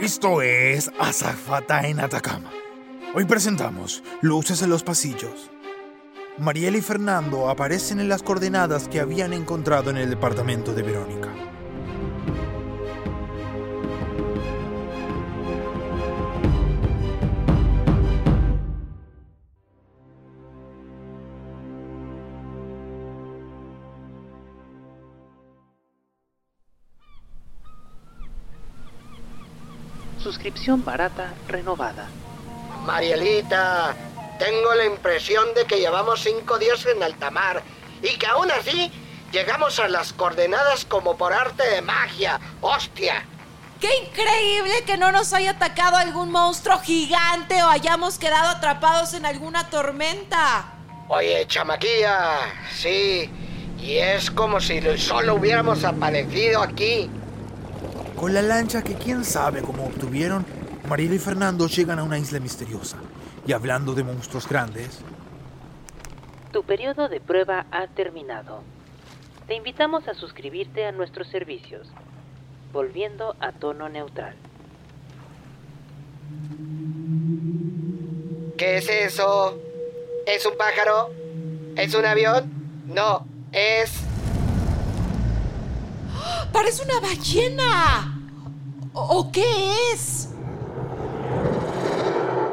Esto es Azafata en Atacama. Hoy presentamos Luces en los pasillos. Mariel y Fernando aparecen en las coordenadas que habían encontrado en el departamento de Verónica. Suscripción barata renovada. Marielita, tengo la impresión de que llevamos cinco días en alta mar y que aún así llegamos a las coordenadas como por arte de magia. ¡Hostia! ¡Qué increíble que no nos haya atacado algún monstruo gigante o hayamos quedado atrapados en alguna tormenta! Oye, chamaquilla, sí. Y es como si solo hubiéramos aparecido aquí. Con la lancha que quién sabe cómo obtuvieron, Mariel y Fernando llegan a una isla misteriosa. Y hablando de monstruos grandes, Tu periodo de prueba ha terminado. Te invitamos a suscribirte a nuestros servicios, volviendo a tono neutral. ¿Qué es eso? ¿Es un pájaro? ¿Es un avión? No, es... ¡Parece una ballena! ¿O, o qué es?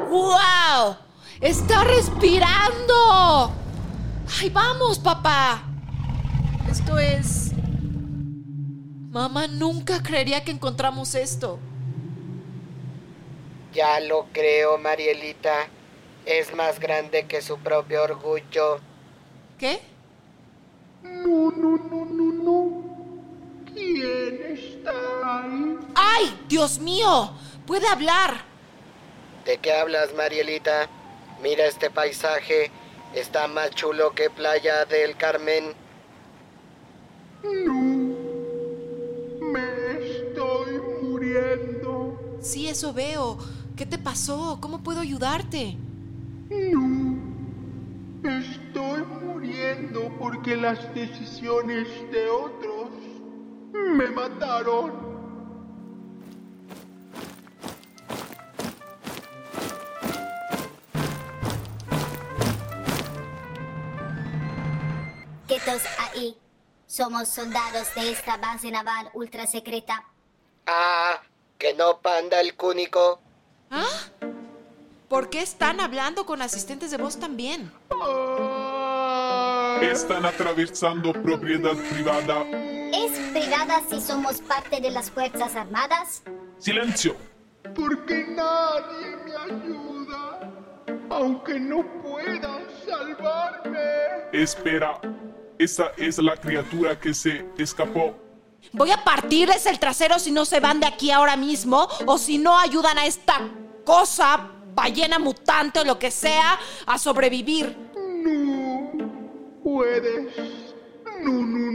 ¡Wow! ¡Está respirando! ¡Ay, vamos, papá! Esto es... Mamá nunca creería que encontramos esto. Ya lo creo, Marielita. Es más grande que su propio orgullo. ¿Qué? No, no, no, no, no. ¿Quién está ahí? ¡Ay, Dios mío! ¡Puede hablar! ¿De qué hablas, Marielita? Mira este paisaje. Está más chulo que Playa del Carmen. No. Me estoy muriendo. Sí, eso veo. ¿Qué te pasó? ¿Cómo puedo ayudarte? No. Estoy muriendo porque las decisiones de otros me mataron. Quietos ahí. Somos soldados de esta base naval ultra secreta. Ah, que no panda el cúnico. ¿Ah? ¿Por qué están hablando con asistentes de voz también? Están atravesando propiedad privada. ¿Es privada si somos parte de las Fuerzas Armadas? Silencio. Porque nadie me ayuda. Aunque no puedan salvarme. Espera. Esa es la criatura que se escapó. Voy a partirles el trasero si no se van de aquí ahora mismo o si no ayudan a esta cosa, ballena mutante o lo que sea, a sobrevivir. No puedes. No, no.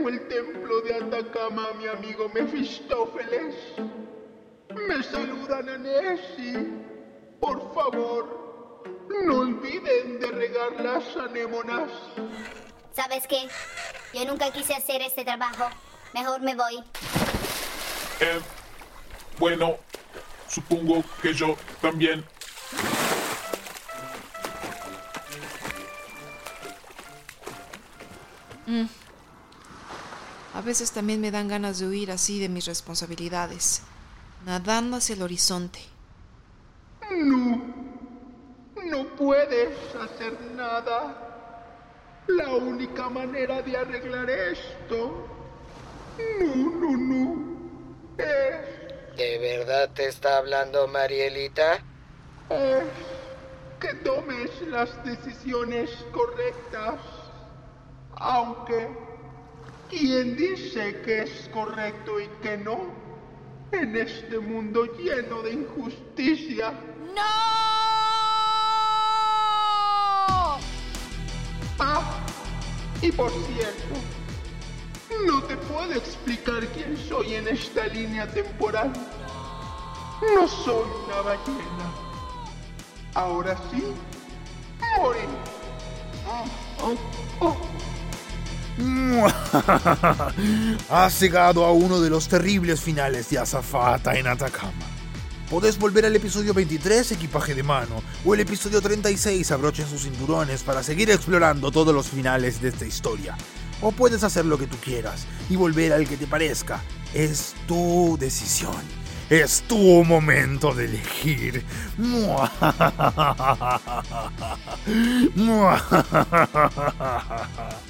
Dejo el templo de Atacama a mi amigo Mefistófeles. Me saludan a Nessie. Por favor, no olviden de regar las anémonas. ¿Sabes qué? Yo nunca quise hacer este trabajo. Mejor me voy. Eh, bueno, supongo que yo también. A veces también me dan ganas de huir así de mis responsabilidades, nadando hacia el horizonte. No. No puedes hacer nada. La única manera de arreglar esto. No, no, no. Es, ¿De verdad te está hablando Marielita? es que tomes las decisiones correctas. Aunque ¿Quién dice que es correcto y que no? En este mundo lleno de injusticia. ¡No! Ah, y por cierto, no te puedo explicar quién soy en esta línea temporal. No soy una ballena. Ahora sí, morí. Oh, oh, oh. Has llegado a uno de los terribles finales de Azafata en Atacama. Podés volver al episodio 23, equipaje de mano, o el episodio 36, abrochen sus cinturones para seguir explorando todos los finales de esta historia. O puedes hacer lo que tú quieras y volver al que te parezca. Es tu decisión. Es tu momento de elegir.